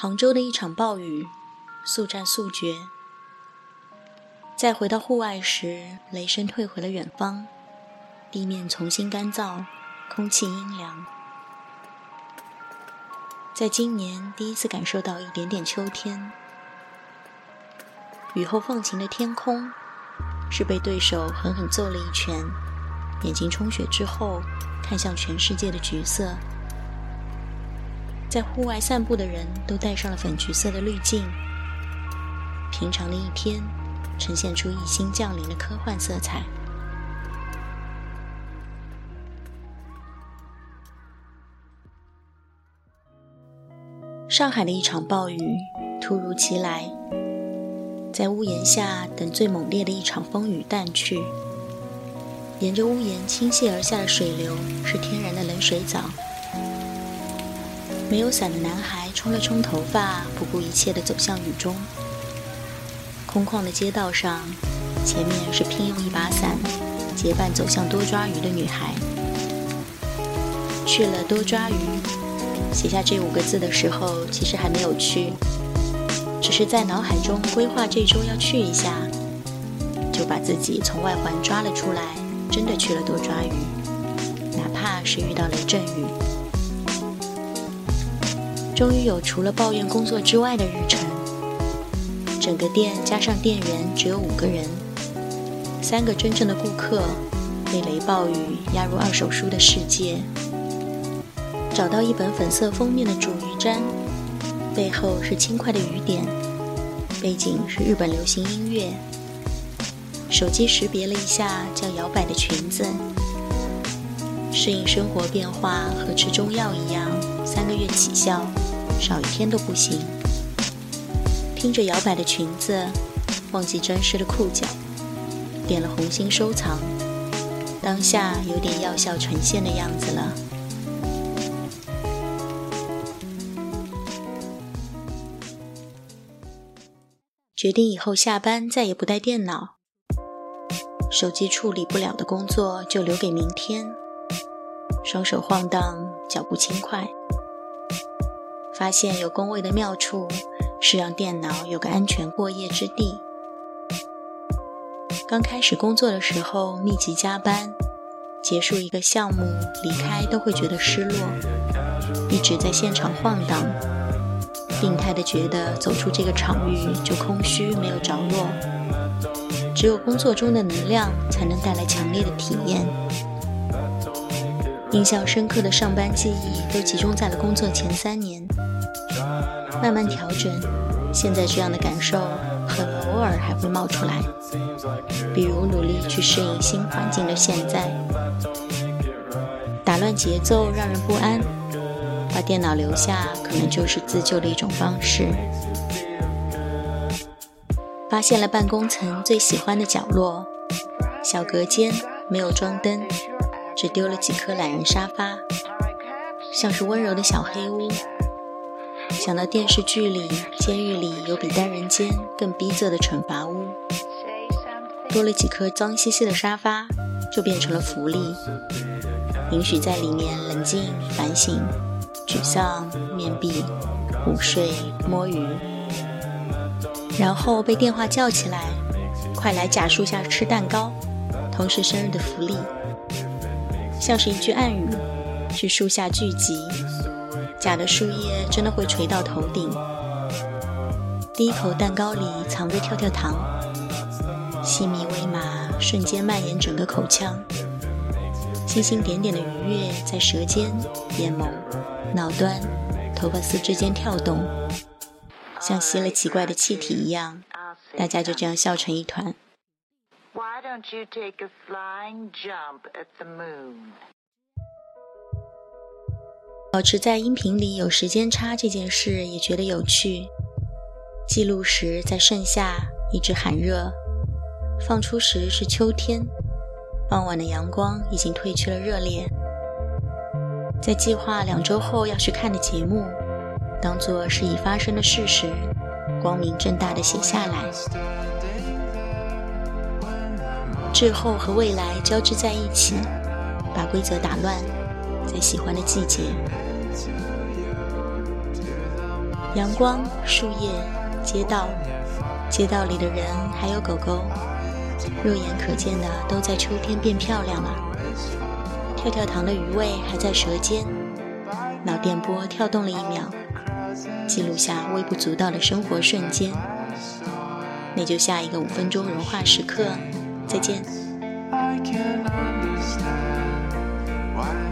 杭州的一场暴雨，速战速决。再回到户外时，雷声退回了远方，地面重新干燥，空气阴凉。在今年第一次感受到一点点秋天，雨后放晴的天空，是被对手狠狠揍了一拳，眼睛充血之后，看向全世界的橘色。在户外散步的人都带上了粉橘色的滤镜，平常的一天呈现出一星降临的科幻色彩。上海的一场暴雨突如其来，在屋檐下等最猛烈的一场风雨淡去，沿着屋檐倾泻而下的水流是天然的冷水澡。没有伞的男孩冲了冲头发，不顾一切地走向雨中。空旷的街道上，前面是拼用一把伞结伴走向多抓鱼的女孩。去了多抓鱼，写下这五个字的时候，其实还没有去，只是在脑海中规划这周要去一下，就把自己从外环抓了出来，真的去了多抓鱼，哪怕是遇到雷阵雨。终于有除了抱怨工作之外的日程。整个店加上店员只有五个人，三个真正的顾客被雷暴雨压入二手书的世界。找到一本粉色封面的煮鱼砧，背后是轻快的雨点，背景是日本流行音乐。手机识别了一下叫摇摆的裙子。适应生活变化和吃中药一样，三个月起效。少一天都不行。听着摇摆的裙子，忘记沾湿的裤脚，点了红心收藏，当下有点药效呈现的样子了。决定以后下班再也不带电脑，手机处理不了的工作就留给明天。双手晃荡，脚步轻快。发现有工位的妙处是让电脑有个安全过夜之地。刚开始工作的时候密集加班，结束一个项目离开都会觉得失落，一直在现场晃荡，病态的觉得走出这个场域就空虚没有着落，只有工作中的能量才能带来强烈的体验。印象深刻的上班记忆都集中在了工作前三年。慢慢调整，现在这样的感受很偶尔还会冒出来，比如努力去适应新环境的现在，打乱节奏让人不安，把电脑留下可能就是自救的一种方式。发现了办公层最喜欢的角落，小隔间没有装灯，只丢了几颗懒人沙发，像是温柔的小黑屋。想到电视剧里，监狱里有比单人间更逼仄的惩罚屋，多了几颗脏兮兮的沙发，就变成了福利，允许在里面冷静反省、沮丧、面壁、午睡、摸鱼，然后被电话叫起来，快来假树下吃蛋糕，同时生日的福利，像是一句暗语，去树下聚集。假的树叶真的会垂到头顶。第一口蛋糕里藏着跳跳糖，细密微麻，瞬间蔓延整个口腔。星星点点的愉悦在舌尖、眼眸、脑端、头发丝之间跳动，像吸了奇怪的气体一样，大家就这样笑成一团。Why don't you take a flying jump at the moon? 保持在音频里有时间差这件事也觉得有趣。记录时在盛夏，一直寒热；放出时是秋天，傍晚的阳光已经褪去了热烈。在计划两周后要去看的节目，当做是已发生的事实，光明正大的写下来。滞后和未来交织在一起，把规则打乱。在喜欢的季节，阳光、树叶、街道，街道里的人还有狗狗，肉眼可见的都在秋天变漂亮了。跳跳糖的余味还在舌尖，脑电波跳动了一秒，记录下微不足道的生活瞬间。那就下一个五分钟融化时刻，I can't understand why